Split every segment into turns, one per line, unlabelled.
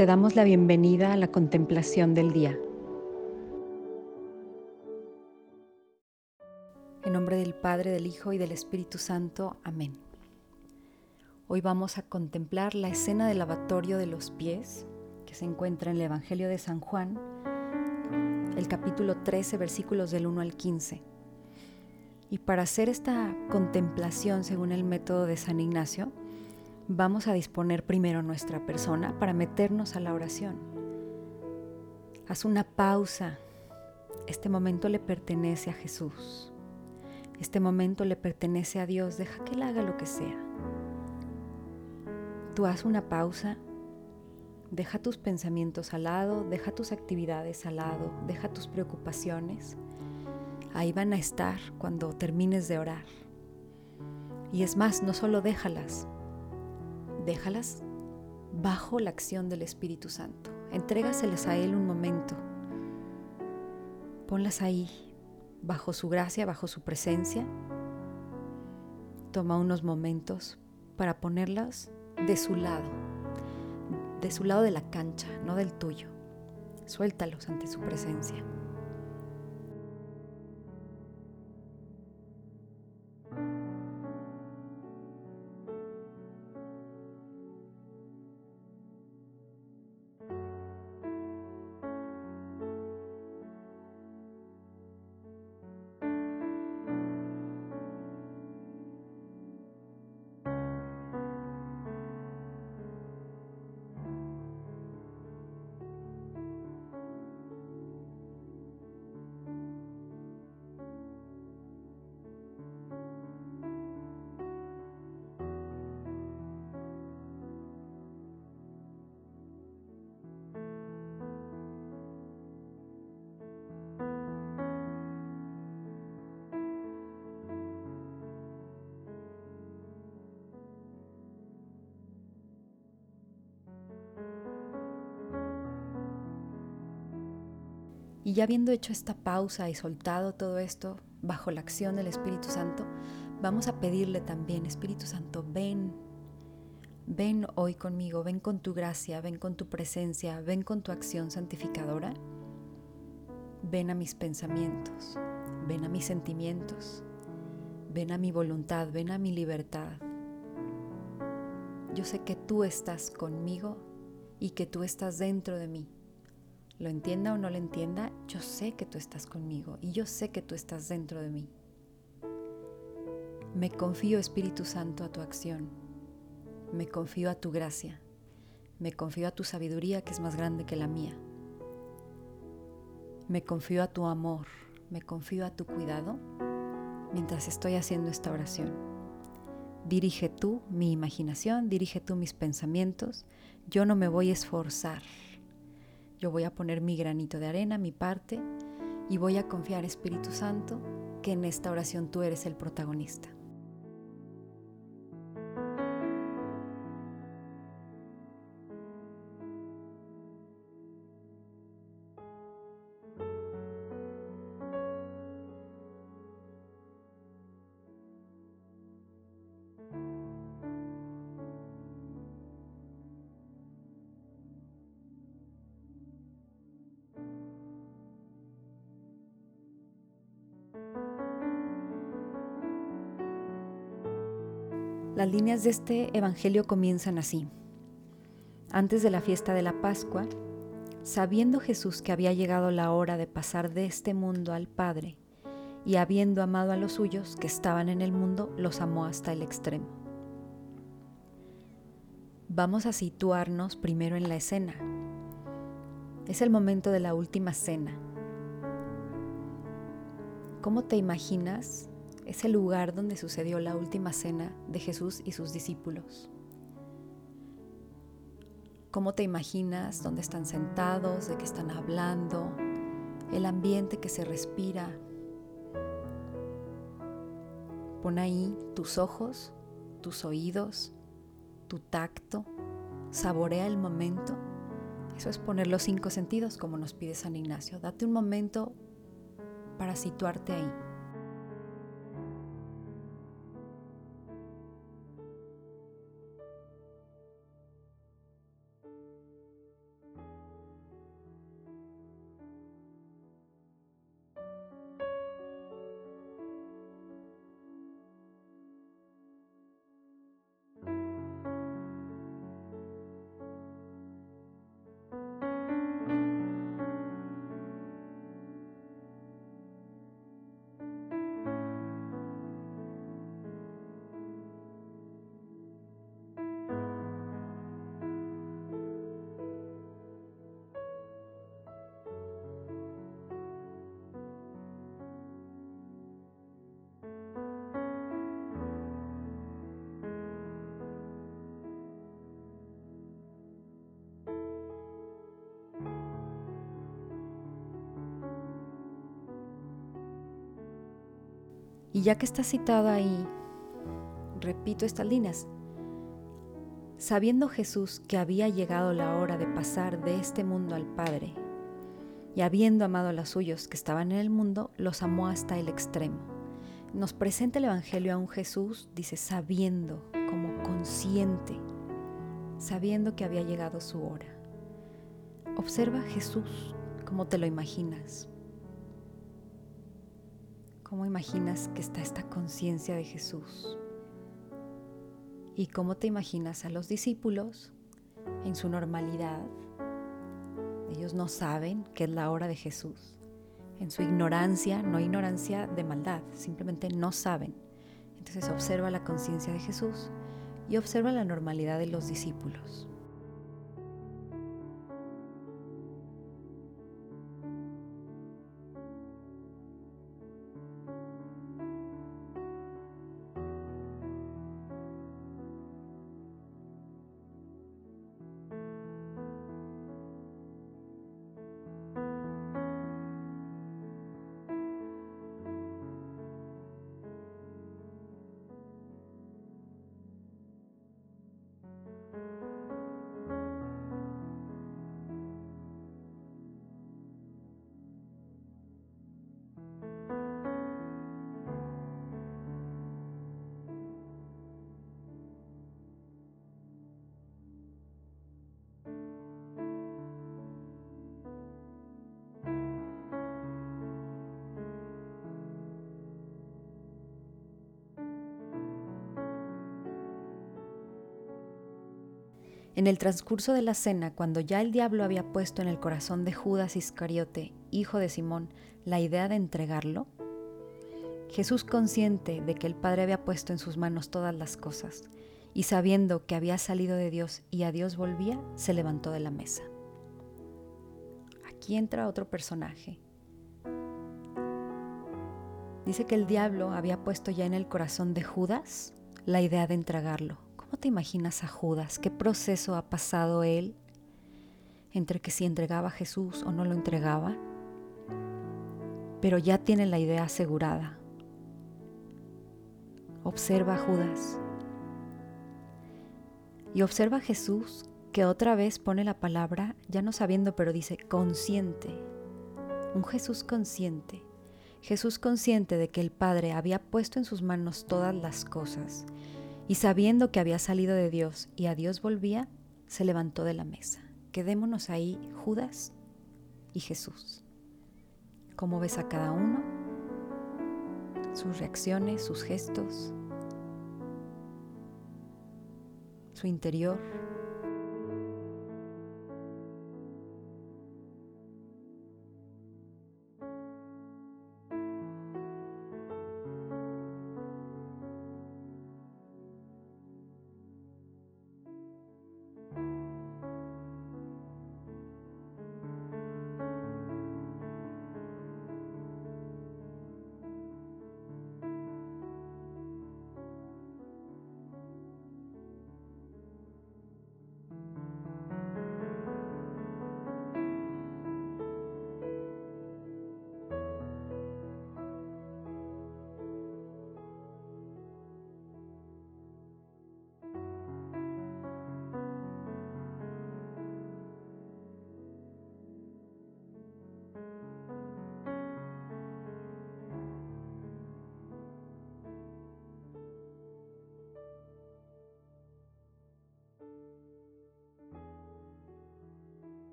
te damos la bienvenida a la contemplación del día. En nombre del Padre, del Hijo y del Espíritu Santo. Amén. Hoy vamos a contemplar la escena del lavatorio de los pies que se encuentra en el Evangelio de San Juan, el capítulo 13, versículos del 1 al 15. Y para hacer esta contemplación según el método de San Ignacio, vamos a disponer primero nuestra persona para meternos a la oración. Haz una pausa. Este momento le pertenece a Jesús. Este momento le pertenece a Dios. Deja que Él haga lo que sea. Tú haz una pausa. Deja tus pensamientos al lado, deja tus actividades al lado, deja tus preocupaciones. Ahí van a estar cuando termines de orar. Y es más, no solo déjalas, déjalas bajo la acción del Espíritu Santo. Entrégaselas a Él un momento. Ponlas ahí, bajo su gracia, bajo su presencia. Toma unos momentos para ponerlas de su lado, de su lado de la cancha, no del tuyo. Suéltalos ante su presencia. Y ya habiendo hecho esta pausa y soltado todo esto bajo la acción del Espíritu Santo, vamos a pedirle también, Espíritu Santo, ven, ven hoy conmigo, ven con tu gracia, ven con tu presencia, ven con tu acción santificadora, ven a mis pensamientos, ven a mis sentimientos, ven a mi voluntad, ven a mi libertad. Yo sé que tú estás conmigo y que tú estás dentro de mí lo entienda o no lo entienda, yo sé que tú estás conmigo y yo sé que tú estás dentro de mí. Me confío, Espíritu Santo, a tu acción. Me confío a tu gracia. Me confío a tu sabiduría que es más grande que la mía. Me confío a tu amor. Me confío a tu cuidado mientras estoy haciendo esta oración. Dirige tú mi imaginación, dirige tú mis pensamientos. Yo no me voy a esforzar yo voy a poner mi granito de arena, mi parte, y voy a confiar, Espíritu Santo, que en esta oración tú eres el protagonista. Las líneas de este Evangelio comienzan así. Antes de la fiesta de la Pascua, sabiendo Jesús que había llegado la hora de pasar de este mundo al Padre, y habiendo amado a los suyos que estaban en el mundo, los amó hasta el extremo. Vamos a situarnos primero en la escena. Es el momento de la última cena. ¿Cómo te imaginas es el lugar donde sucedió la última cena de Jesús y sus discípulos. ¿Cómo te imaginas dónde están sentados, de qué están hablando, el ambiente que se respira? Pon ahí tus ojos, tus oídos, tu tacto, saborea el momento. Eso es poner los cinco sentidos como nos pide San Ignacio. Date un momento para situarte ahí. Y ya que está citado ahí, repito estas líneas. Sabiendo Jesús que había llegado la hora de pasar de este mundo al Padre, y habiendo amado a los suyos que estaban en el mundo, los amó hasta el extremo. Nos presenta el Evangelio a un Jesús, dice, sabiendo, como consciente, sabiendo que había llegado su hora. Observa Jesús como te lo imaginas. ¿Cómo imaginas que está esta conciencia de Jesús? ¿Y cómo te imaginas a los discípulos en su normalidad? Ellos no saben que es la hora de Jesús. En su ignorancia, no ignorancia de maldad, simplemente no saben. Entonces observa la conciencia de Jesús y observa la normalidad de los discípulos. En el transcurso de la cena, cuando ya el diablo había puesto en el corazón de Judas Iscariote, hijo de Simón, la idea de entregarlo, Jesús consciente de que el Padre había puesto en sus manos todas las cosas, y sabiendo que había salido de Dios y a Dios volvía, se levantó de la mesa. Aquí entra otro personaje. Dice que el diablo había puesto ya en el corazón de Judas la idea de entregarlo ¿Cómo te imaginas a Judas? ¿Qué proceso ha pasado él entre que si entregaba a Jesús o no lo entregaba? Pero ya tiene la idea asegurada. Observa a Judas. Y observa a Jesús que otra vez pone la palabra, ya no sabiendo, pero dice consciente. Un Jesús consciente. Jesús consciente de que el Padre había puesto en sus manos todas las cosas y sabiendo que había salido de Dios y a Dios volvía, se levantó de la mesa. Quedémonos ahí, Judas y Jesús. ¿Cómo ves a cada uno? Sus reacciones, sus gestos, su interior.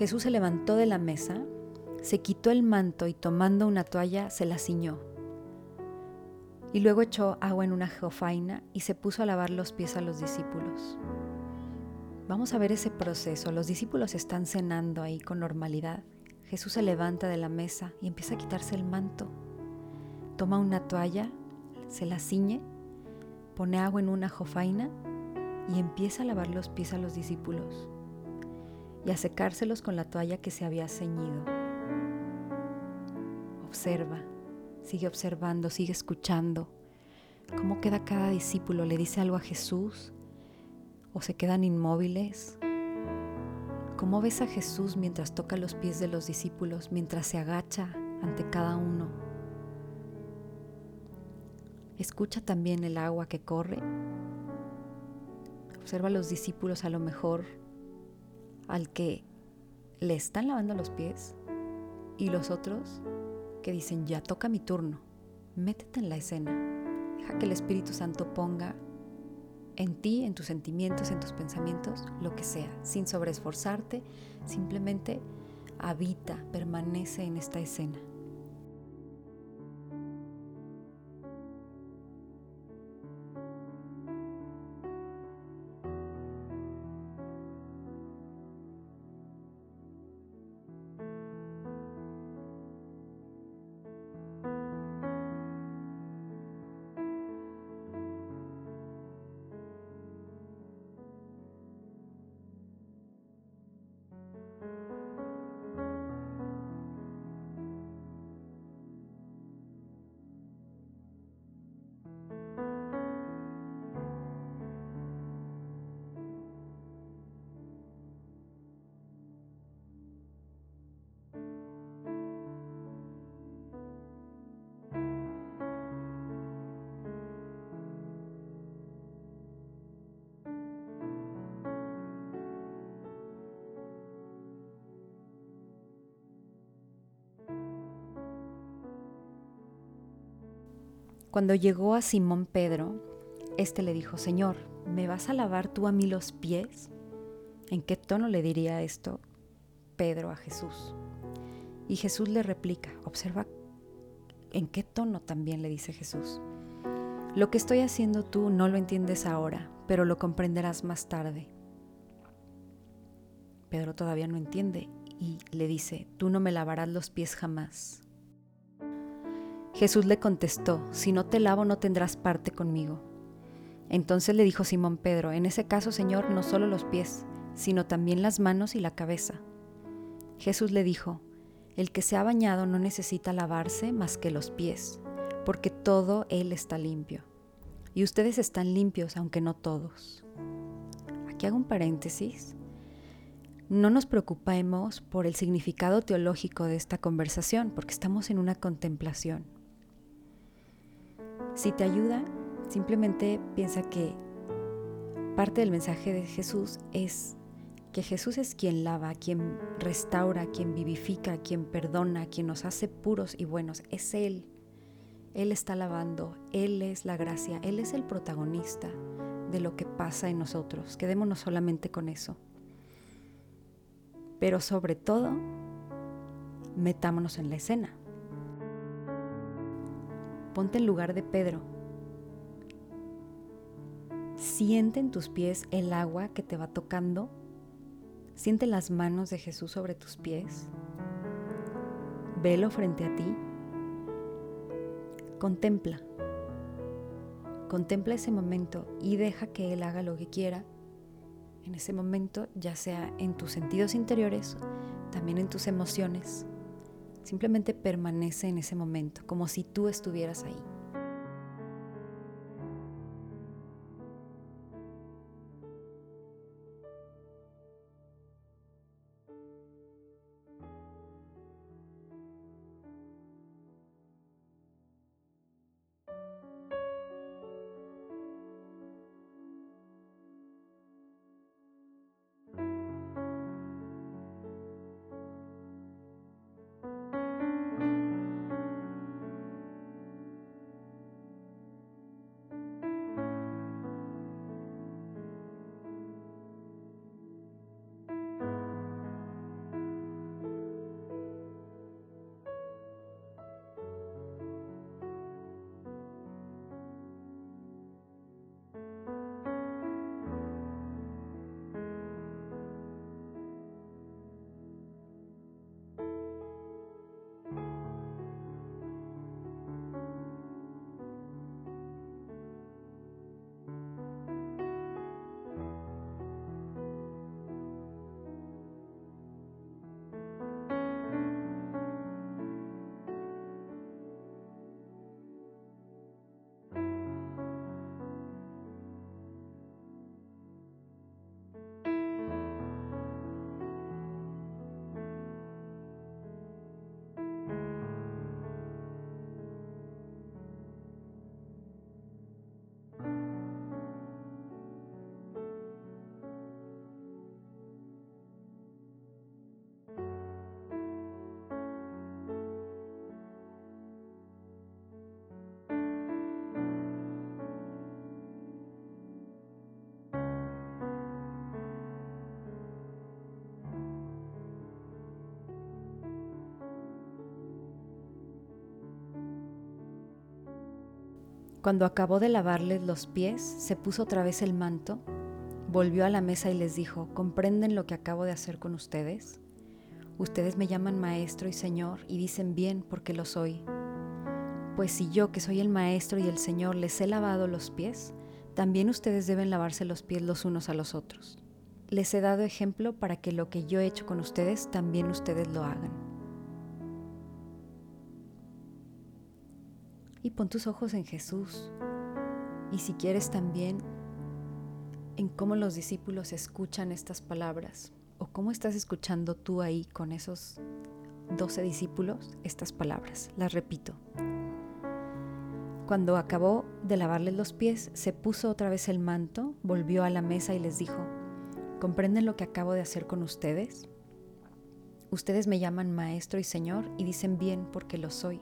Jesús se levantó de la mesa, se quitó el manto y tomando una toalla se la ciñó. Y luego echó agua en una jofaina y se puso a lavar los pies a los discípulos. Vamos a ver ese proceso. Los discípulos están cenando ahí con normalidad. Jesús se levanta de la mesa y empieza a quitarse el manto. Toma una toalla, se la ciñe, pone agua en una jofaina y empieza a lavar los pies a los discípulos y a secárselos con la toalla que se había ceñido. Observa, sigue observando, sigue escuchando. ¿Cómo queda cada discípulo? ¿Le dice algo a Jesús? ¿O se quedan inmóviles? ¿Cómo ves a Jesús mientras toca los pies de los discípulos, mientras se agacha ante cada uno? Escucha también el agua que corre. Observa a los discípulos a lo mejor al que le están lavando los pies y los otros que dicen, ya toca mi turno, métete en la escena, deja que el Espíritu Santo ponga en ti, en tus sentimientos, en tus pensamientos, lo que sea, sin sobreesforzarte, simplemente habita, permanece en esta escena. Cuando llegó a Simón Pedro, éste le dijo, Señor, ¿me vas a lavar tú a mí los pies? ¿En qué tono le diría esto Pedro a Jesús? Y Jesús le replica, observa en qué tono también le dice Jesús. Lo que estoy haciendo tú no lo entiendes ahora, pero lo comprenderás más tarde. Pedro todavía no entiende y le dice, tú no me lavarás los pies jamás. Jesús le contestó, si no te lavo no tendrás parte conmigo. Entonces le dijo Simón Pedro, en ese caso, Señor, no solo los pies, sino también las manos y la cabeza. Jesús le dijo, el que se ha bañado no necesita lavarse más que los pies, porque todo él está limpio. Y ustedes están limpios, aunque no todos. Aquí hago un paréntesis. No nos preocupemos por el significado teológico de esta conversación, porque estamos en una contemplación. Si te ayuda, simplemente piensa que parte del mensaje de Jesús es que Jesús es quien lava, quien restaura, quien vivifica, quien perdona, quien nos hace puros y buenos. Es Él. Él está lavando, Él es la gracia, Él es el protagonista de lo que pasa en nosotros. Quedémonos solamente con eso. Pero sobre todo, metámonos en la escena. Ponte en lugar de Pedro. Siente en tus pies el agua que te va tocando. Siente las manos de Jesús sobre tus pies. Velo frente a ti. Contempla. Contempla ese momento y deja que Él haga lo que quiera en ese momento, ya sea en tus sentidos interiores, también en tus emociones. Simplemente permanece en ese momento, como si tú estuvieras ahí. Cuando acabó de lavarles los pies, se puso otra vez el manto, volvió a la mesa y les dijo, ¿comprenden lo que acabo de hacer con ustedes? Ustedes me llaman maestro y señor y dicen bien porque lo soy. Pues si yo, que soy el maestro y el señor, les he lavado los pies, también ustedes deben lavarse los pies los unos a los otros. Les he dado ejemplo para que lo que yo he hecho con ustedes, también ustedes lo hagan. Y pon tus ojos en Jesús. Y si quieres también en cómo los discípulos escuchan estas palabras o cómo estás escuchando tú ahí con esos doce discípulos estas palabras. Las repito. Cuando acabó de lavarles los pies, se puso otra vez el manto, volvió a la mesa y les dijo, ¿comprenden lo que acabo de hacer con ustedes? Ustedes me llaman maestro y señor y dicen bien porque lo soy.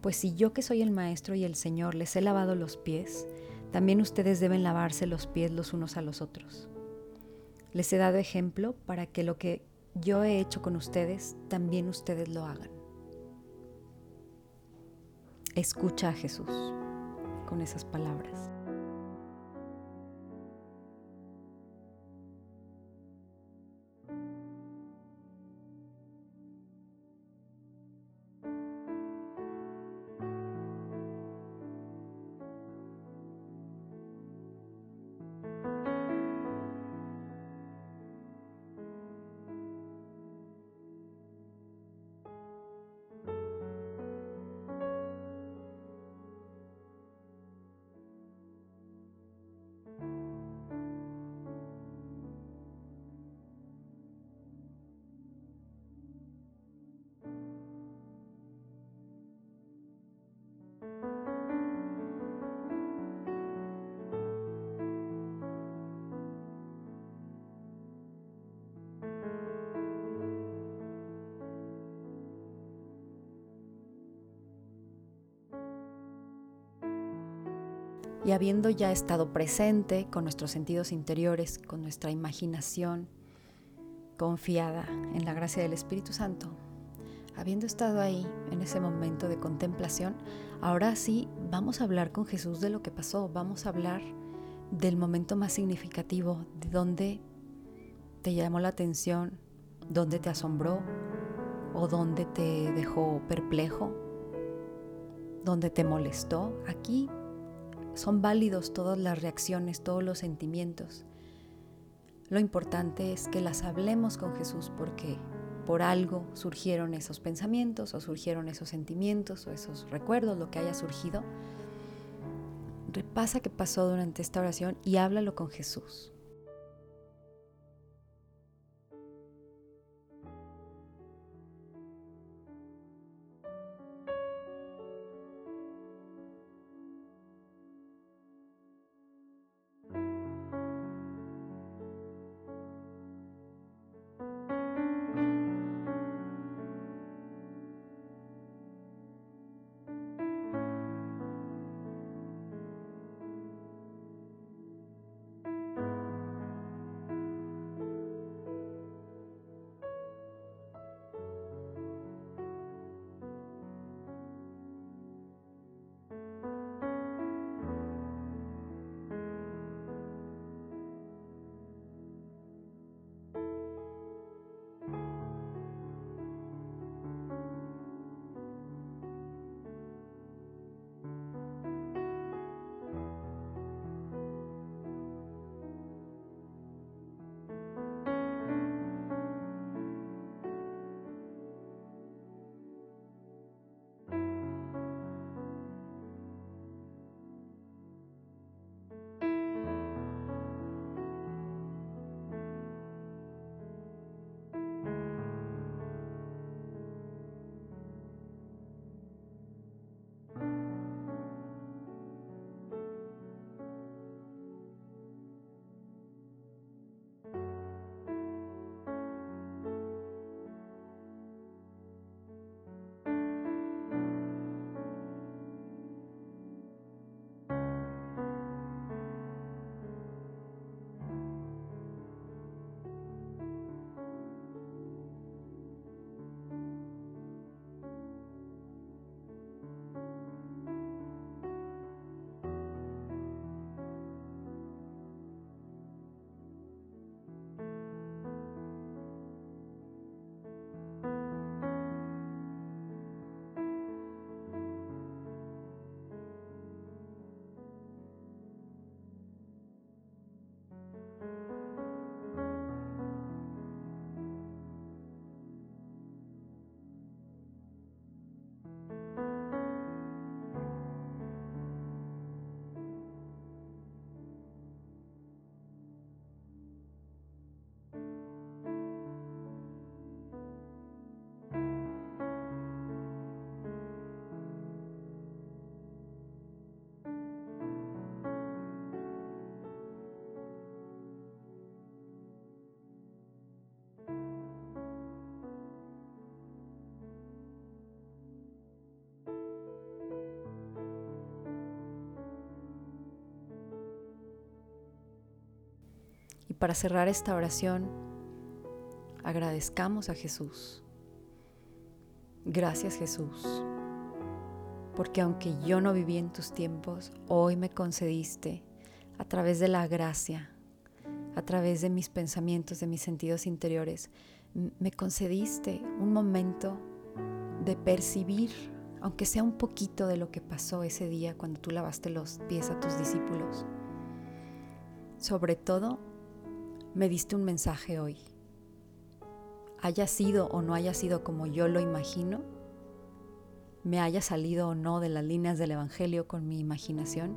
Pues si yo que soy el maestro y el señor les he lavado los pies, también ustedes deben lavarse los pies los unos a los otros. Les he dado ejemplo para que lo que yo he hecho con ustedes, también ustedes lo hagan. Escucha a Jesús con esas palabras. Habiendo ya estado presente con nuestros sentidos interiores, con nuestra imaginación confiada en la gracia del Espíritu Santo, habiendo estado ahí en ese momento de contemplación, ahora sí vamos a hablar con Jesús de lo que pasó, vamos a hablar del momento más significativo, de dónde te llamó la atención, dónde te asombró o dónde te dejó perplejo, dónde te molestó. Aquí son válidos todas las reacciones, todos los sentimientos. Lo importante es que las hablemos con Jesús porque por algo surgieron esos pensamientos o surgieron esos sentimientos o esos recuerdos, lo que haya surgido. Repasa qué pasó durante esta oración y háblalo con Jesús. Para cerrar esta oración, agradezcamos a Jesús. Gracias Jesús, porque aunque yo no viví en tus tiempos, hoy me concediste a través de la gracia, a través de mis pensamientos, de mis sentidos interiores, me concediste un momento de percibir, aunque sea un poquito de lo que pasó ese día cuando tú lavaste los pies a tus discípulos. Sobre todo, me diste un mensaje hoy. Haya sido o no haya sido como yo lo imagino, me haya salido o no de las líneas del Evangelio con mi imaginación,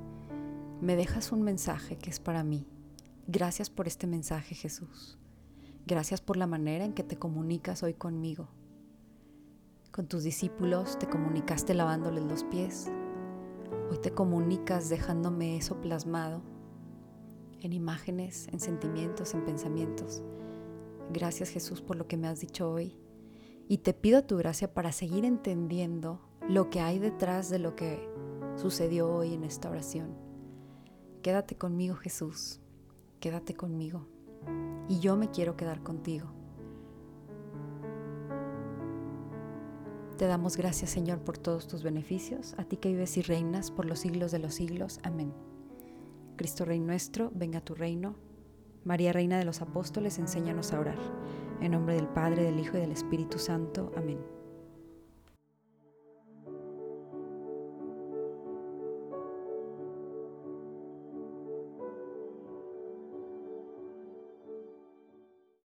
me dejas un mensaje que es para mí. Gracias por este mensaje, Jesús. Gracias por la manera en que te comunicas hoy conmigo. Con tus discípulos te comunicaste lavándoles los pies. Hoy te comunicas dejándome eso plasmado en imágenes, en sentimientos, en pensamientos. Gracias Jesús por lo que me has dicho hoy. Y te pido tu gracia para seguir entendiendo lo que hay detrás de lo que sucedió hoy en esta oración. Quédate conmigo Jesús, quédate conmigo y yo me quiero quedar contigo. Te damos gracias, Señor, por todos tus beneficios, a ti que vives y reinas por los siglos de los siglos. Amén. Cristo Rey nuestro, venga tu reino. María, Reina de los Apóstoles, enséñanos a orar. En nombre del Padre, del Hijo y del Espíritu Santo. Amén.